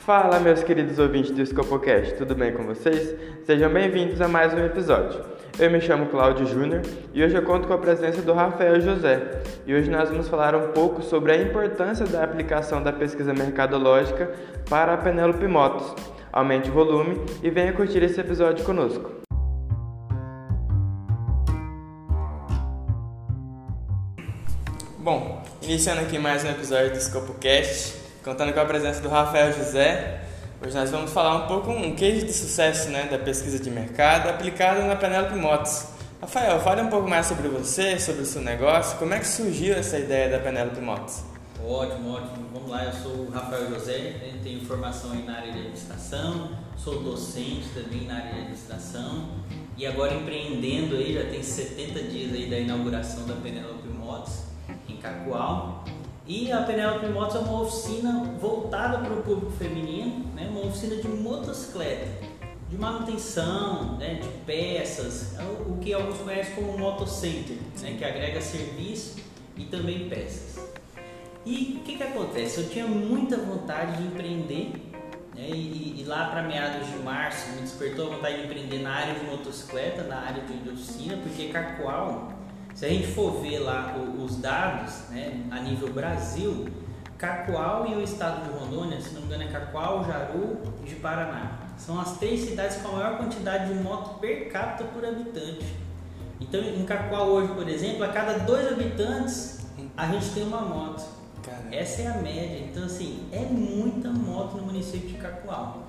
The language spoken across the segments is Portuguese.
Fala, meus queridos ouvintes do Scopocast, tudo bem com vocês? Sejam bem-vindos a mais um episódio. Eu me chamo Cláudio Júnior e hoje eu conto com a presença do Rafael José. E hoje nós vamos falar um pouco sobre a importância da aplicação da pesquisa mercadológica para a Penélope Motos. Aumente o volume e venha curtir esse episódio conosco. Bom, iniciando aqui mais um episódio do ScopoCast, contando com a presença do Rafael José. Hoje nós vamos falar um pouco um case de sucesso né, da pesquisa de mercado aplicada na Penelope Motos. Rafael, fale um pouco mais sobre você, sobre o seu negócio, como é que surgiu essa ideia da Penelope Motos? Ótimo, ótimo. Vamos lá, eu sou o Rafael José, né, tenho formação aí na área de administração, sou docente também na área de administração e agora empreendendo aí, já tem 70 dias aí da inauguração da Penelope Motos em Cacoal. E a Penelope Motos é uma oficina voltada para o público feminino, né? uma oficina de motocicleta, de manutenção, né? de peças, é o que alguns conhecem como motocenter, né? que agrega serviço e também peças. E o que, que acontece? Eu tinha muita vontade de empreender né? e, e, lá para meados de março me despertou a vontade de empreender na área de motocicleta, na área de oficina, porque Cacoal se a gente for ver lá os dados né, a nível Brasil, Cacoal e o estado de Rondônia, se não me engano é Cacoal, Jaru e de Paraná. São as três cidades com a maior quantidade de moto per capita por habitante. Então em Cacoal hoje, por exemplo, a cada dois habitantes a gente tem uma moto. Caramba. Essa é a média. Então assim, é muita moto no município de Cacoal.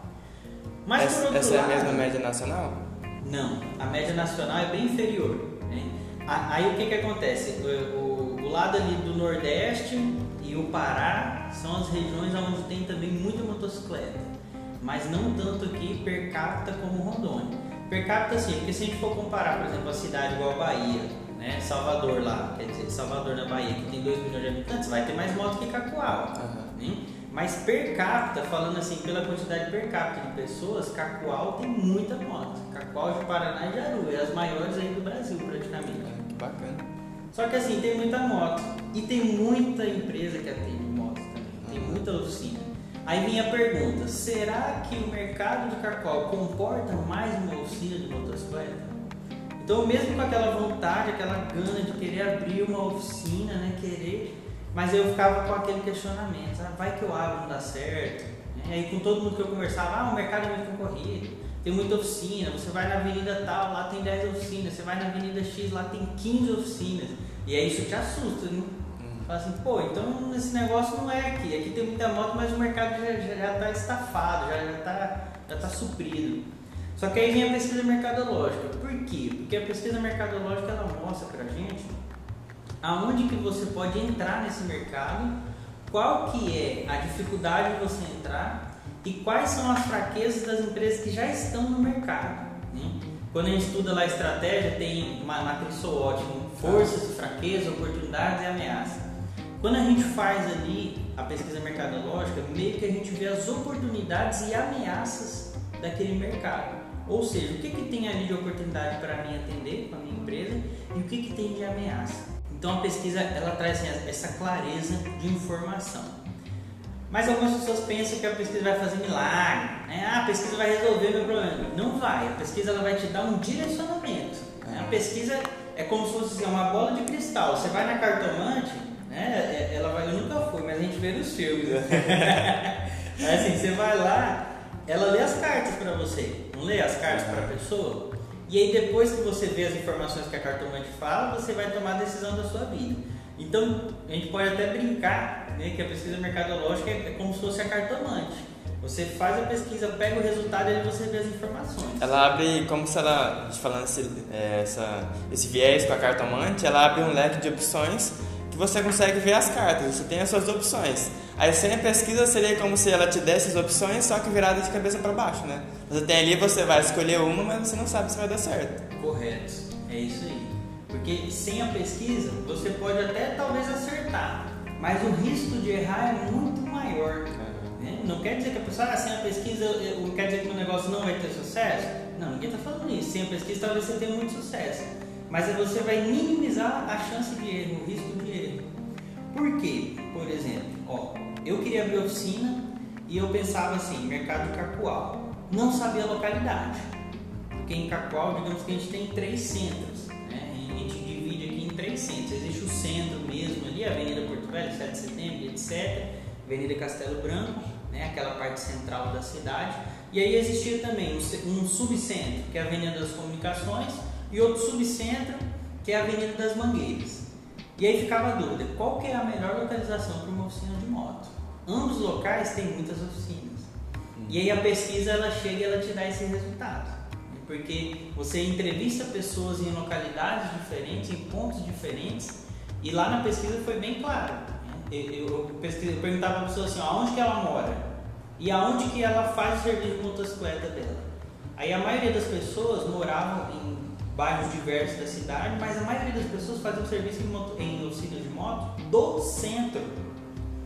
Mas essa, essa lado, é a mesma média nacional? Não, a média nacional é bem inferior. Aí o que, que acontece? O, o, o, lado ali do Nordeste e o Pará são as regiões onde tem também muita motocicleta, mas não tanto aqui per capita como Rondônia. Per capita sim, porque se a gente for comparar, por exemplo, a cidade igual a Bahia, né, Salvador lá, quer dizer, Salvador na Bahia, que tem 2 milhões de habitantes, vai ter mais moto que Cacoal. Uhum. Né? Mas per capita, falando assim, pela quantidade per capita de pessoas, Cacoal tem muita moto. Cacoal de Paraná e Jaru, é as maiores aí do Brasil praticamente. É, que bacana. Só que assim, tem muita moto. E tem muita empresa que atende moto também. Tem muita oficina. Aí vem a pergunta, será que o mercado de Cacoal comporta mais uma oficina de motocicleta? Então mesmo com aquela vontade, aquela gana de querer abrir uma oficina, né, querer mas eu ficava com aquele questionamento, ah, vai que eu abro, não dá certo. E aí com todo mundo que eu conversava, ah, o mercado é muito concorrido, tem muita oficina, você vai na avenida tal, lá tem 10 oficinas, você vai na avenida X, lá tem 15 oficinas. E aí isso te assusta, né? Uhum. Fala assim, pô, então esse negócio não é aqui. Aqui tem muita moto, mas o mercado já, já, já tá estafado, já, já, tá, já tá suprido. Só que aí vem a pesquisa mercadológica. Por quê? Porque a pesquisa mercadológica ela mostra pra gente aonde que você pode entrar nesse mercado, qual que é a dificuldade de você entrar e quais são as fraquezas das empresas que já estão no mercado. Né? Quando a gente estuda lá a estratégia, tem uma matriz SWOT, forças, fraquezas, oportunidades e ameaças. Quando a gente faz ali a pesquisa mercadológica, meio que a gente vê as oportunidades e ameaças daquele mercado. Ou seja, o que, que tem ali de oportunidade para mim atender com a minha empresa e o que, que tem de ameaça. Então a pesquisa ela traz assim, essa clareza de informação. Mas algumas pessoas pensam que a pesquisa vai fazer milagre, né? Ah, a pesquisa vai resolver meu problema. Não vai. A pesquisa ela vai te dar um direcionamento. Né? A pesquisa é como se fosse assim, uma bola de cristal. Você vai na cartomante, né? É, ela vai, eu nunca fui, mas a gente vê nos filmes. Né? assim, você vai lá, ela lê as cartas para você. Não lê as cartas para a pessoa? E aí depois que você vê as informações que a cartomante fala, você vai tomar a decisão da sua vida. Então, a gente pode até brincar né, que a pesquisa mercadológica é, como se fosse a cartomante. Você faz a pesquisa, pega o resultado e aí você vê as informações. Ela abre, como se ela, falando esse, é, essa, esse viés com a cartomante, ela abre um leque de opções você consegue ver as cartas, você tem as suas opções. Aí sem a pesquisa seria como se ela te desse as opções, só que virada de cabeça para baixo, né? Você tem ali, você vai escolher uma, mas você não sabe se vai dar certo. Correto, é isso aí. Porque sem a pesquisa, você pode até talvez acertar, mas o risco de errar é muito maior. Né? Não quer dizer que a pessoa, ah, sem a pesquisa, quer dizer que o negócio não vai ter sucesso? Não, ninguém está falando isso. Sem a pesquisa, talvez você tenha muito sucesso. Mas você vai minimizar a chance de erro, o risco de erro. Por quê? Por exemplo, ó, eu queria abrir oficina e eu pensava assim, mercado Cacoal. Não sabia a localidade. Porque em Cacoal, digamos que a gente tem três centros. Né? A gente divide aqui em três centros. Existe o centro mesmo ali, Avenida Porto Velho, 7 de setembro, etc. Avenida Castelo Branco, né? aquela parte central da cidade. E aí existia também um subcentro, que é a Avenida das Comunicações, e outro subcentro, que é a Avenida das Mangueiras. E aí ficava a dúvida, qual que é a melhor localização para uma oficina de moto? Ambos os locais têm muitas oficinas. E aí a pesquisa ela chega e ela te dá esse resultado. Porque você entrevista pessoas em localidades diferentes, em pontos diferentes, e lá na pesquisa foi bem claro. Eu, eu, eu perguntava para a pessoa assim, aonde que ela mora? E aonde que ela faz o serviço de motocicleta dela? Aí a maioria das pessoas moravam em bairros diversos da cidade, mas a maioria das pessoas faziam serviço em, moto, em oficina de moto do centro.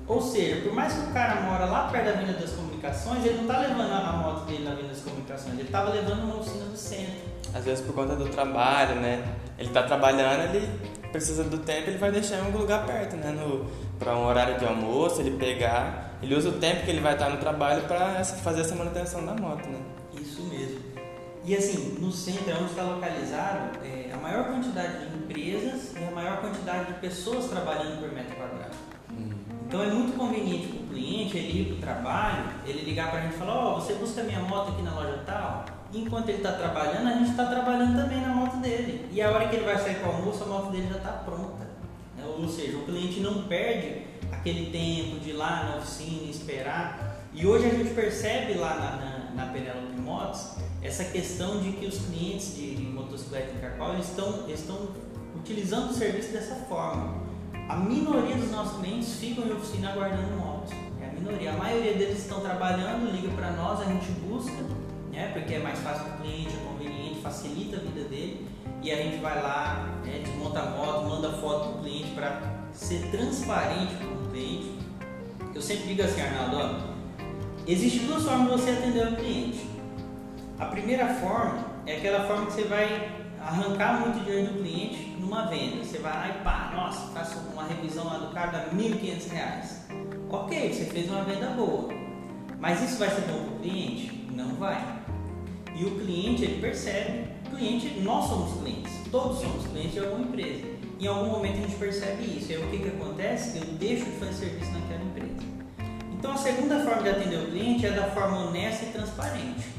Ou seja, por mais que o cara mora lá perto da Avenida das Comunicações, ele não está levando a moto dele na Avenida das Comunicações, ele estava levando uma oficina do centro. Às vezes por conta do trabalho, né? Ele está trabalhando, ele precisa do tempo, ele vai deixar em algum lugar perto, né? Para um horário de almoço, ele pegar, ele usa o tempo que ele vai estar no trabalho para fazer essa manutenção da moto, né? Isso mesmo. E assim, no centro, onde está localizado, é a maior quantidade de empresas e a maior quantidade de pessoas trabalhando por metro quadrado. Então é muito conveniente para o cliente ele ir para o trabalho, ele ligar para a gente e falar, ó, oh, você busca minha moto aqui na loja tal, e enquanto ele está trabalhando, a gente está trabalhando também na moto dele. E a hora que ele vai sair para o almoço, a moto dele já está pronta. Né? Ou seja, o cliente não perde aquele tempo de ir lá na oficina esperar. E hoje a gente percebe lá na, na, na Penelope Motos essa questão de que os clientes de, de motocicleta em eles estão, estão utilizando o serviço dessa forma. A minoria dos nossos clientes ficam em oficina aguardando motos. É a minoria. A maioria deles estão trabalhando, liga para nós, a gente busca, né? Porque é mais fácil para o cliente, é conveniente, facilita a vida dele. E a gente vai lá, né, desmonta a moto, manda foto para o cliente para ser transparente com o cliente. Eu sempre digo assim, Arnaldo, ó, existe duas formas de você atender o cliente. A primeira forma é aquela forma que você vai arrancar muito dinheiro do cliente numa venda. Você vai lá e pá, nossa, faço uma revisão lá do carro dá R$ 1.500. Ok, você fez uma venda boa. Mas isso vai ser bom para o cliente? Não vai. E o cliente, ele percebe. Cliente, nós somos clientes. Todos somos clientes de alguma empresa. Em algum momento a gente percebe isso. E aí o que, que acontece? Eu deixo de fazer serviço naquela empresa. Então a segunda forma de atender o cliente é da forma honesta e transparente.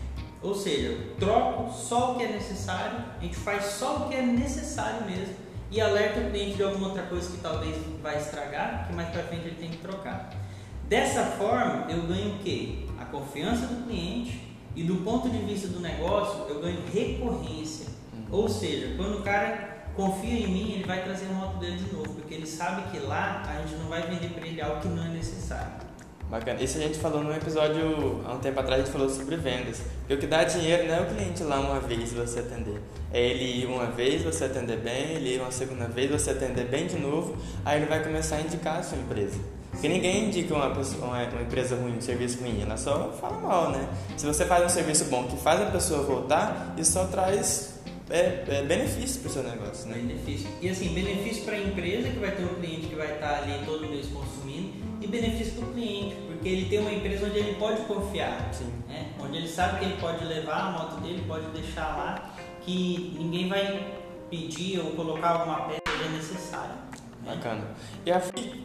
Ou seja, troco só o que é necessário, a gente faz só o que é necessário mesmo e alerta o cliente de alguma outra coisa que talvez vai estragar, que mais para frente ele tem que trocar. Dessa forma, eu ganho o quê? A confiança do cliente e do ponto de vista do negócio, eu ganho recorrência. Uhum. Ou seja, quando o cara confia em mim, ele vai trazer a moto dele de novo, porque ele sabe que lá a gente não vai vender para ele algo que não é necessário. Bacana. Isso a gente falou num episódio, há um tempo atrás, a gente falou sobre vendas. Porque o que dá dinheiro não é o cliente lá uma vez você atender. É ele ir uma vez, você atender bem, ele ir uma segunda vez, você atender bem de novo, aí ele vai começar a indicar a sua empresa. Porque ninguém indica uma, pessoa, uma, empresa ruim, um serviço ruim, ela só fala mal, né? Se você faz um serviço bom que faz a pessoa voltar, isso só traz é, é benefício para o seu negócio, né? Benefício. E assim, benefício para a empresa, que vai ter um cliente que vai estar ali todo mês consumindo, e benefício para o cliente, porque ele tem uma empresa onde ele pode confiar, né? onde ele sabe que ele pode levar a moto dele, pode deixar lá, que ninguém vai pedir ou colocar alguma peça que é necessária. Né? Bacana. E a,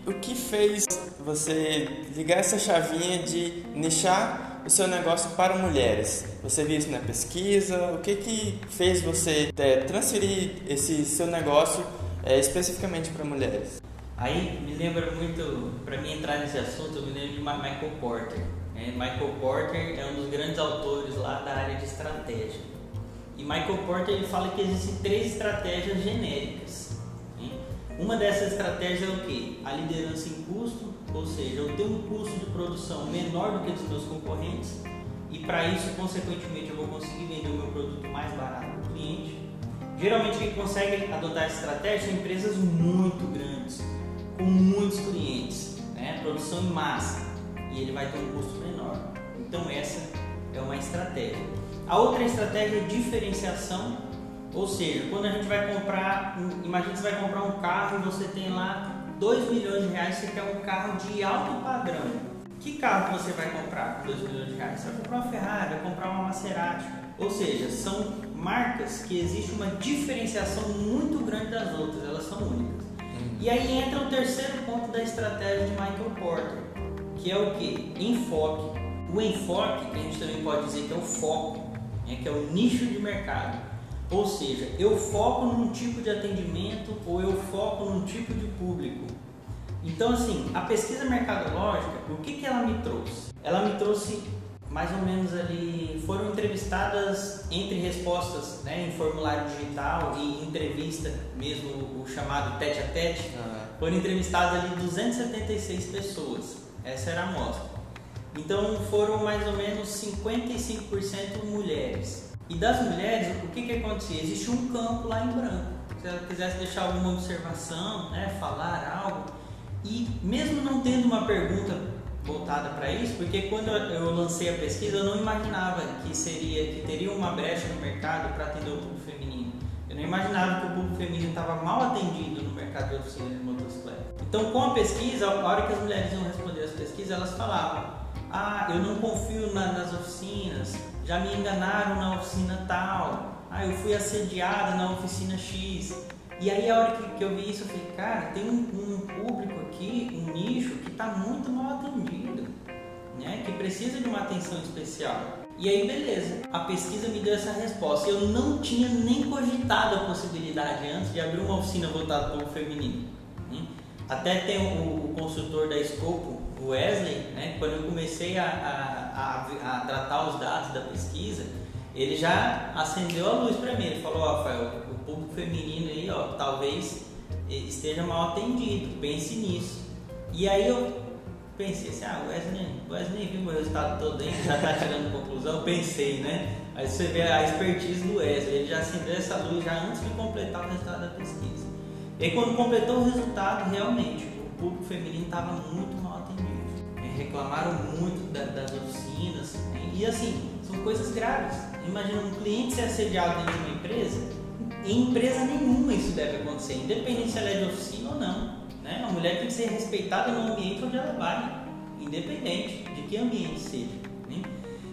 o que fez você ligar essa chavinha de nichar o seu negócio para mulheres? Você viu isso na pesquisa? O que, que fez você é, transferir esse seu negócio é, especificamente para mulheres? Aí me lembra muito, para mim entrar nesse assunto, eu me lembro de Michael Porter. É, Michael Porter é um dos grandes autores lá da área de estratégia. E Michael Porter ele fala que existem três estratégias genéricas. Né? Uma dessas estratégias é o que? A liderança em custo, ou seja, eu tenho um custo de produção menor do que dos meus concorrentes e para isso, consequentemente, eu vou conseguir vender o meu produto mais barato para o cliente. Geralmente, quem consegue adotar essa estratégia são empresas muito grandes com muitos clientes, né? produção em massa, e ele vai ter um custo menor. Então essa é uma estratégia. A outra estratégia é diferenciação, ou seja, quando a gente vai comprar, imagina você vai comprar um carro e você tem lá 2 milhões de reais, você quer um carro de alto padrão. que carro você vai comprar com 2 milhões de reais? Você vai comprar uma Ferrari, vai comprar uma Maserati. Ou seja, são marcas que existe uma diferenciação muito grande das outras, elas são únicas. E aí entra o terceiro ponto da estratégia de Michael Porter, que é o que? Enfoque. O enfoque, que a gente também pode dizer que é o foco, né? que é o nicho de mercado. Ou seja, eu foco num tipo de atendimento ou eu foco num tipo de público. Então, assim, a pesquisa mercadológica, o que, que ela me trouxe? Ela me trouxe mais ou menos ali, foram entrevistadas entre respostas né, em formulário digital e entrevista, mesmo o chamado tete a tete, uhum. foram entrevistadas ali 276 pessoas. Essa era a amostra. Então foram mais ou menos 55% mulheres. E das mulheres, o que, que acontecia? Existe um campo lá em branco. Se ela quisesse deixar alguma observação, né, falar algo, e mesmo não tendo uma pergunta voltada para isso, porque quando eu lancei a pesquisa eu não imaginava que seria que teria uma brecha no mercado para atender o público feminino. Eu não imaginava que o público feminino estava mal atendido no mercado de oficina de motocicleta. Então, com a pesquisa, a hora que as mulheres iam responder as pesquisas, elas falavam: Ah, eu não confio na, nas oficinas, já me enganaram na oficina tal, ah, eu fui assediada na oficina X. E aí a hora que, que eu vi isso, eu falei, cara, tem um, um público aqui, um nicho que está muito mal atendido, né? Que precisa de uma atenção especial. E aí beleza, a pesquisa me deu essa resposta. Eu não tinha nem cogitado a possibilidade antes de abrir uma oficina voltada para o feminino. Né? Até tem o, o, consultor da Scopo, o Wesley, né? quando eu comecei a, a, a, a tratar os dados da pesquisa, ele já acendeu a luz para mim. Ele falou, Rafael, o público feminino aí, ó, talvez esteja mal atendido, pense nisso. E aí eu pensei assim, ah, Wesley, Wesley viu meu resultado todo aí, já está tirando conclusão, pensei, né? Aí você vê a expertise do Wesley, ele já acendeu essa luz já antes de completar o resultado da pesquisa. E quando completou o resultado, realmente, o público feminino estava muito mal atendido. Reclamaram muito da, das oficinas, e assim, são coisas graves. Imagina um cliente ser assediado dentro de uma empresa, em empresa nenhuma isso deve acontecer, independente se ela é de oficina ou não. Né? A mulher tem que ser respeitada no ambiente onde ela vai, independente de que ambiente seja. Né?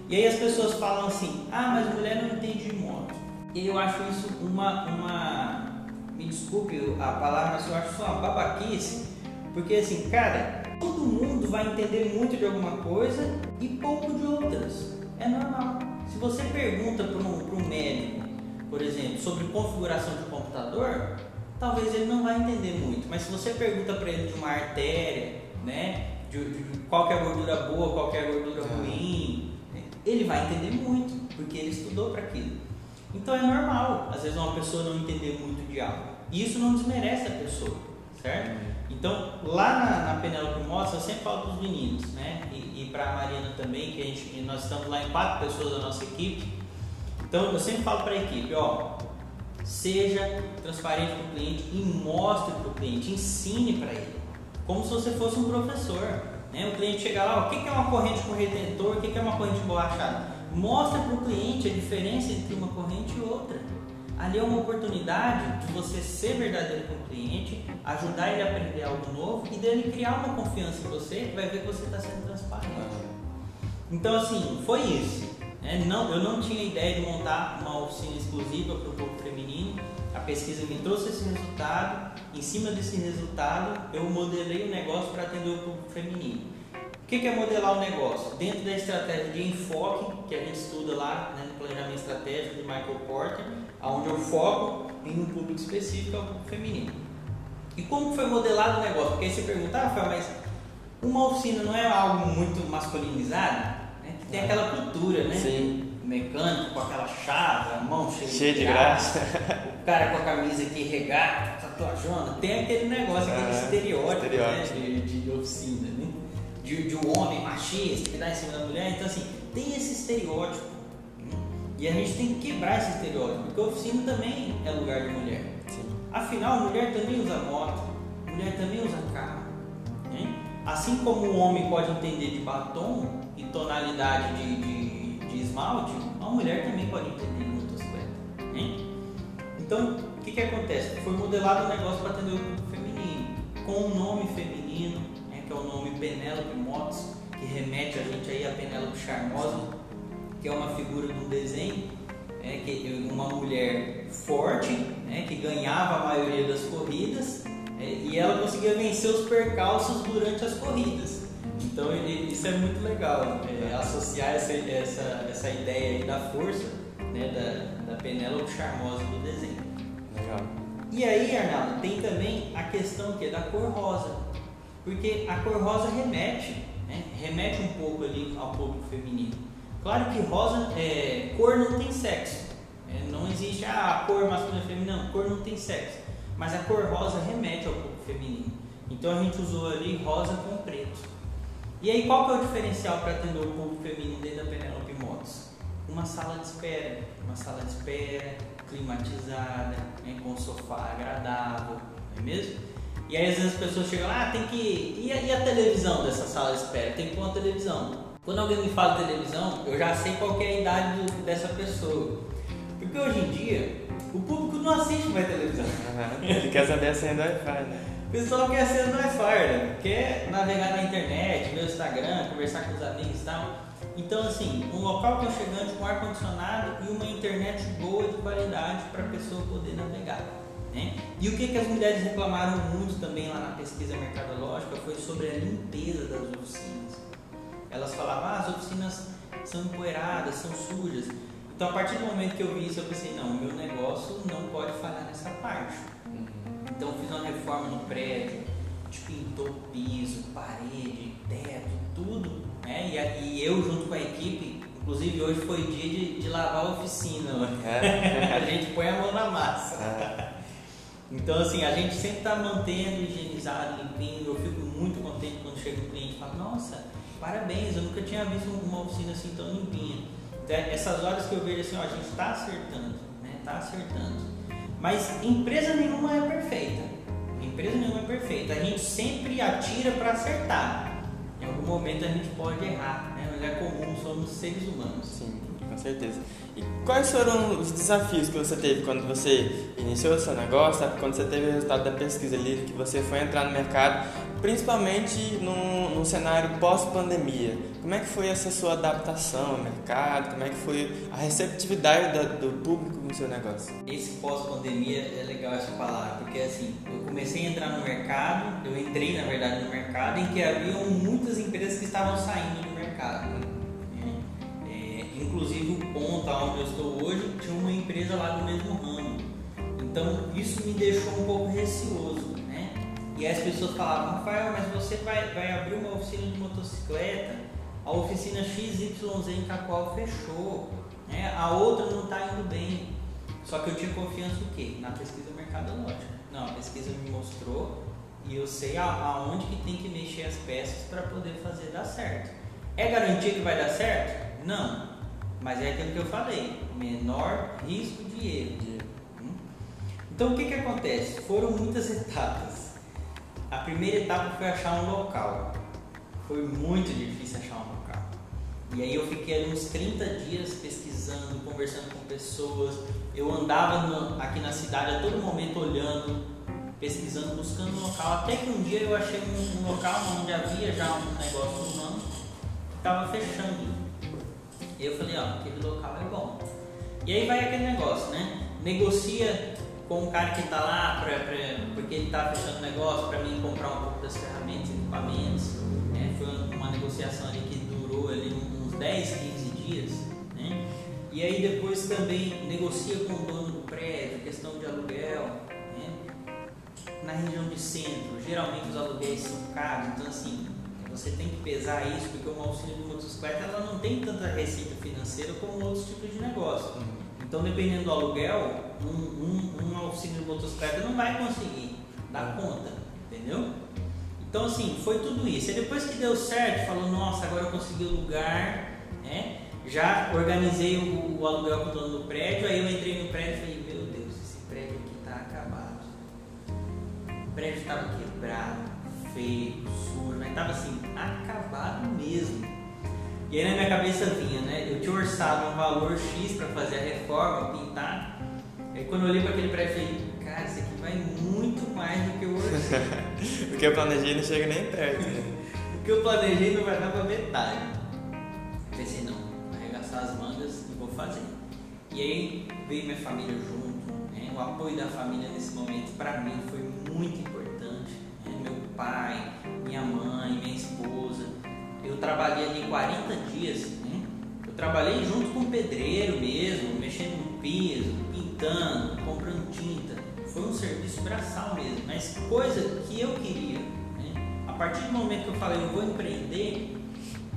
E aí as pessoas falam assim, ah, mas mulher não entende de moto. E eu acho isso uma, uma, me desculpe a palavra, mas eu acho isso uma babaquice, porque assim, cara, todo mundo vai entender muito de alguma coisa e pouco de outras. É normal. Se você pergunta para um, um médico, por exemplo, sobre configuração de computador, talvez ele não vai entender muito. Mas se você pergunta para ele de uma artéria, né, de, de, qual é a gordura boa, qual é a gordura ruim, ele vai entender muito, porque ele estudou para aquilo. Então é normal, às vezes uma pessoa não entender muito de algo. E isso não desmerece a pessoa, certo? Então, lá na, na Penelope Motos, eu sempre falo para os meninos, né? E, e para a Mariana também, que a gente, nós estamos lá em quatro pessoas da nossa equipe. Então, eu sempre falo para a equipe, ó, seja transparente com o cliente e mostre para o cliente, ensine para ele, como se você fosse um professor. Né? O cliente chega lá, o que é uma corrente com retentor, o que é uma corrente borrachada? Mostre para o cliente a diferença entre uma corrente e outra. Ali é uma oportunidade de você ser verdadeiro com o cliente, ajudar ele a aprender algo novo e dele criar uma confiança em você que vai ver que você está sendo transparente. Então, assim, foi isso. Né? Não, eu não tinha ideia de montar uma oficina exclusiva para o público feminino. A pesquisa me trouxe esse resultado. Em cima desse resultado, eu modelei o negócio para atender o público feminino. O que é modelar o negócio? Dentro da estratégia de enfoque que a gente estuda lá né, no planejamento estratégico de Michael Porter, onde eu foco em um público específico, é o público feminino. E como foi modelado o negócio? Porque aí você pergunta, ah, mas uma oficina não é algo muito masculinizado? Tem aquela cultura, né? Sim. Mecânico com aquela chave, a mão cheia, cheia de, de graça. O cara com a camisa aqui regata, tatuajona. Tem aquele negócio, aquele ah, estereótipo, estereótipo. Né? De, de, oficina, né? De, de um homem machista que dá em cima da mulher. Então, assim, tem esse estereótipo. Né? E a gente tem que quebrar esse estereótipo, porque a oficina também é lugar de mulher. Sim. Afinal, mulher também usa moto, mulher também usa carro. Né? Assim como o homem pode entender de batom, e tonalidade de, de, de esmalte, uma mulher também pode entender em motocicleta. Né? Então, o que, que acontece? Foi modelado o negócio para atender o feminino, com um nome feminino, né, que é o nome Penélope Motos, que remete a gente aí a Penélope Charmosa, que é uma figura de um desenho, é, que uma mulher forte, né, que ganhava a maioria das corridas e ela conseguia vencer os percalços durante as corridas. Então isso é muito legal, é, associar essa, essa, essa ideia aí da força né, da, da Penélope Charmosa do desenho. Legal. E aí, Arnaldo, tem também a questão que é da cor rosa. Porque a cor rosa remete, né, remete um pouco ali ao público feminino. Claro que rosa, é, cor não tem sexo. É, não existe ah, a cor masculina e feminina, não, cor não tem sexo. Mas a cor rosa remete ao público feminino. Então a gente usou ali rosa com preto. E aí qual que é o diferencial para atender o público feminino dentro da Penelope Motos? Uma sala de espera, uma sala de espera climatizada, né, com um sofá agradável, não é mesmo? E aí às vezes as pessoas chegam lá, ah, tem que. E a, e a televisão dessa sala de espera? Tem que pôr uma televisão. Quando alguém me fala televisão, eu já sei qual é a idade do, dessa pessoa. Porque hoje em dia, o público não assiste mais televisão. Ele quer saber a senha do Wi-Fi, né? O pessoal quer ser no Wi-Fi, né? quer navegar na internet, ver o Instagram, conversar com os amigos e tal. Então, assim, um local aconchegante com ar-condicionado e uma internet boa de qualidade para a pessoa poder navegar. Né? E o que, que as mulheres reclamaram muito também lá na pesquisa mercadológica foi sobre a limpeza das oficinas. Elas falavam, ah, as oficinas são empoeiradas, são sujas. Então, a partir do momento que eu vi isso, eu pensei, não, meu negócio não pode falhar nessa parte. Uhum. Então, fiz uma reforma no prédio, pintou piso, parede, teto, tudo. Né? E, e, eu, junto com a equipe, inclusive hoje foi dia de, de lavar a oficina. É. a gente põe a mão na massa. É. Então, assim, a gente sempre está mantendo higienizado, limpinho. Eu fico muito contente quando chega um cliente e fala: Nossa, parabéns, eu nunca tinha visto uma oficina assim tão limpinha. Essas horas que eu vejo assim, ó, a gente está acertando, né? Está acertando. Mas empresa nenhuma é perfeita. Empresa nenhuma é perfeita. A gente sempre atira para acertar. Em algum momento a gente pode errar, né? Mas é comum, somos seres humanos. Sim, com certeza. E quais foram os desafios que você teve quando você iniciou o seu negócio, quando você teve o resultado da pesquisa ali, que você foi entrar no mercado principalmente no, cenário pós-pandemia. Como é que foi essa sua adaptação ao mercado? Como é que foi a receptividade da, do público no seu negócio? Esse pós-pandemia é legal essa palavra, porque assim, eu comecei a entrar no mercado, eu entrei na verdade no mercado em que haviam muitas empresas que estavam saindo do mercado. Né? É, inclusive o ponto onde eu estou hoje tinha uma empresa lá do mesmo ramo. Então isso me deixou um pouco receoso e as pessoas falavam, Rafael, mas você vai, vai abrir uma oficina de motocicleta, a oficina XYZ em Cacoal fechou, né? a outra não está indo bem. Só que eu tinha confiança no quê? Na pesquisa mercadológica. Não, a pesquisa me mostrou e eu sei aonde que tem que mexer as peças para poder fazer dar certo. É garantia que vai dar certo? Não. Mas é aquilo que eu falei, menor risco de erro. Hum? Então o que, que acontece? Foram muitas etapas. A primeira etapa foi achar um local. Foi muito difícil achar um local. E aí eu fiquei ali uns 30 dias pesquisando, conversando com pessoas. Eu andava no, aqui na cidade a todo momento olhando, pesquisando, buscando um local. Até que um dia eu achei um, um local onde havia já um negócio humano que estava fechando. E eu falei, ó, aquele local é bom. E aí vai aquele negócio, né? Negocia com o cara que está lá, pra, pra, porque ele está fechando negócio, para mim comprar um pouco das ferramentas e equipamentos. Né? Foi uma negociação ali que durou ali uns 10, 15 dias. Né? E aí depois também negocia com o dono do prédio, questão de aluguel. Né? Na região de centro, geralmente os aluguéis são caros, então assim, você tem que pesar isso, porque uma auxílio de motocicleta ela não tem tanta receita financeira como outros tipos de negócio. Então, dependendo do aluguel, um, um, auxílio de motocicleta não vai conseguir dar conta, entendeu? Então, assim, foi tudo isso. E depois que deu certo, falou: Nossa, agora eu consegui o lugar, né? Já organizei o, o aluguel com o dono do prédio. Aí eu entrei no prédio e falei: Meu Deus, esse prédio aqui tá acabado. O prédio estava quebrado, feio, sujo, mas estava assim, acabado mesmo. E aí na minha cabeça vinha, né? Eu tinha orçado um valor X para fazer a reforma, pintar. Aí quando eu olhei para aquele prédio, eu falei, cara, isso aqui vai muito mais do que eu orçei. o que eu planejei não chega nem perto. Né? o que eu planejei não vai dar pra metade. Pensei, não, vou arregaçar as mangas e vou fazer. E aí veio minha família junto, né? o apoio da família nesse momento para mim foi muito importante. Trabalhei ali 40 dias, né? eu trabalhei junto com o pedreiro mesmo, mexendo no piso, pintando, comprando tinta. Foi um serviço braçal mesmo, mas coisa que eu queria. Né? A partir do momento que eu falei, eu vou empreender,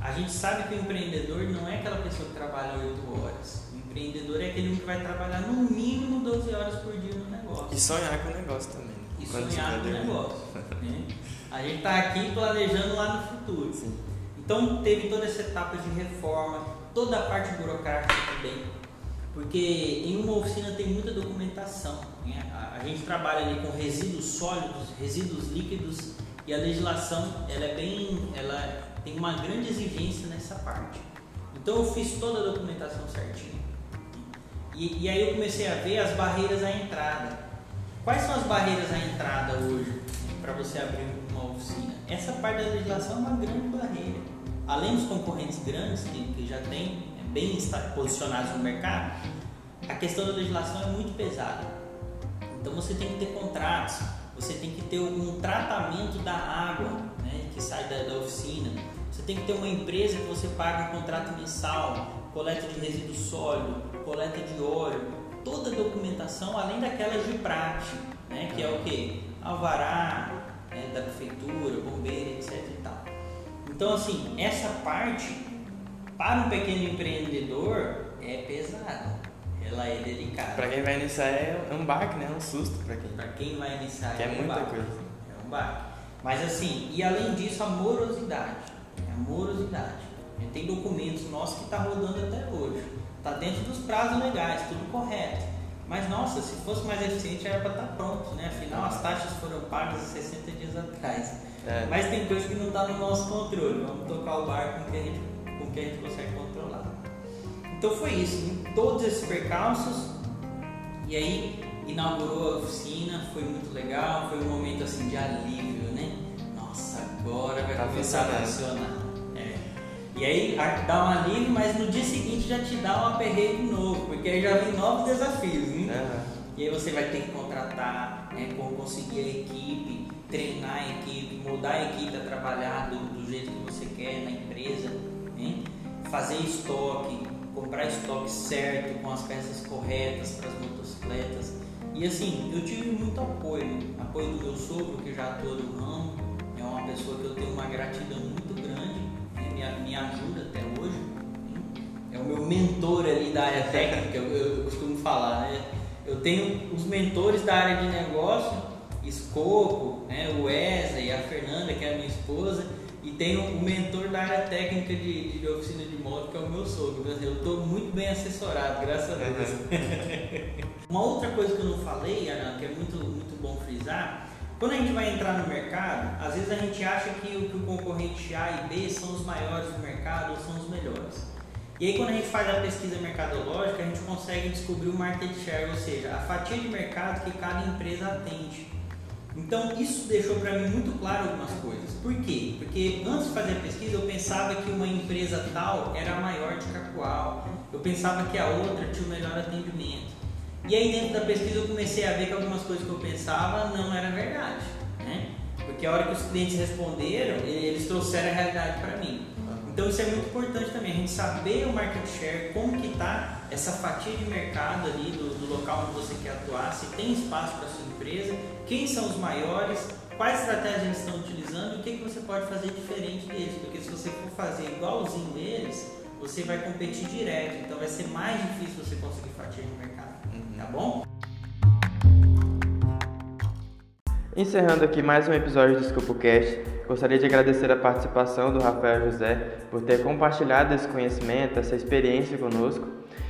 a gente sabe que o empreendedor não é aquela pessoa que trabalha 8 horas. O empreendedor é aquele que vai trabalhar no mínimo 12 horas por dia no negócio. E sonhar com o negócio também. E sonhar com o negócio. né? A gente está aqui planejando lá no futuro. Sim. Então teve toda essa etapa de reforma, toda a parte burocrática também. Porque em uma oficina tem muita documentação. Né? A, gente trabalha ali com resíduos sólidos, resíduos líquidos e a legislação ela é bem, ela tem uma grande exigência nessa parte. Então eu fiz toda a documentação certinho. E, e aí eu comecei a ver as barreiras à entrada. Quais são as barreiras à entrada hoje para você abrir uma oficina? Essa parte da legislação é uma grande barreira. Além dos concorrentes grandes que, que já têm é, bem posicionados no mercado, a questão da legislação é muito pesada. Então você tem que ter contratos, você tem que ter um tratamento da água né, que sai da, da oficina, você tem que ter uma empresa que você paga um contrato mensal, coleta de resíduo sólido, coleta de óleo, toda a documentação, além daquelas de prática, né, que é o que? Alvará é, da prefeitura, bombeiro, etc e tal. Então, assim, essa parte, para um pequeno empreendedor, é pesada. Ela é delicada. Para quem vai iniciar é um baque, né? É um susto para quem. Para quem vai iniciar que é, é um muita baque. coisa. É um baque. Mas assim, e além disso, a morosidade. É a morosidade. A gente tem documentos nossos que está rodando até hoje. Está dentro dos prazos legais, tudo correto. Mas nossa, se fosse mais eficiente era para estar tá pronto, né? Afinal as taxas foram pagas há 60 dias atrás. É. Mas tem coisa que não está no nosso controle. Vamos tocar o barco com que a gente, com que a gente consegue controlar. Então foi isso, em todos esses percalços. E aí inaugurou a oficina, foi muito legal, foi um momento assim de alívio, né? Nossa, agora vai Tá começar a funcionar. E aí dá um alívio, mas no dia seguinte já te dá um aperreio de novo, porque aí já vem novos desafios, né? Aham. E aí você vai ter que contratar, né, con- conseguir a equipe, treinar a equipe, mudar a equipe a trabalhar do, do jeito que você quer na empresa, né? fazer estoque, comprar estoque certo, com as peças corretas para as motocicletas. E assim, eu tive muito apoio, apoio do meu sogro que já atua no ramo, é uma pessoa que eu tenho uma gratidão muito grande? Me, ajuda até hoje. É o meu mentor ali da área técnica, eu, eu costumo falar, né? Eu tenho os mentores da área de negócio, Escopo, né, o Wesley, a Fernanda, que é a minha esposa, e tenho o mentor da área técnica de, de oficina de moto, que é o meu sogro. Eu estou muito bem assessorado, graças a Deus. Uma outra coisa que eu não falei, Ana, que é muito, muito bom frisar, quando a gente vai entrar no mercado, às vezes a gente acha que o, que o concorrente A e B são os maiores do mercado ou são os melhores. E aí quando a gente faz a pesquisa mercadológica, a gente consegue descobrir o market share, ou seja, a fatia de mercado que cada empresa atende. Então isso deixou para mim muito claro algumas coisas. Por quê? Porque antes de fazer a pesquisa eu pensava que uma empresa tal era a maior de Cacoal, eu pensava que a outra tinha o melhor atendimento. E aí dentro da pesquisa eu comecei a ver que algumas coisas que eu pensava não era verdade, né? Porque a hora que os clientes responderam, eles trouxeram a realidade para mim. Então isso é muito importante também, a gente saber o market share, como que está essa fatia de mercado ali do, do local onde você quer atuar, se tem espaço para sua empresa, quem são os maiores, quais estratégias eles estão utilizando e o que, que você pode fazer diferente deles, porque se você for fazer igualzinho eles, você vai competir direto, então vai ser mais difícil você conseguir fatia de mercado, tá bom? Encerrando aqui mais um episódio do ScopoCast, gostaria de agradecer a participação do Rafael José por ter compartilhado esse conhecimento, essa experiência conosco.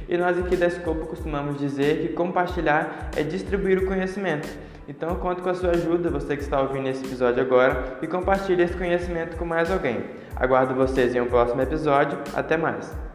E nós aqui da Scopo costumamos dizer que compartilhar é distribuir o conhecimento. Então eu conto com a sua ajuda, você que está ouvindo esse episódio agora, e compartilhe esse conhecimento com mais alguém. Aguardo vocês em um próximo episódio. Até mais!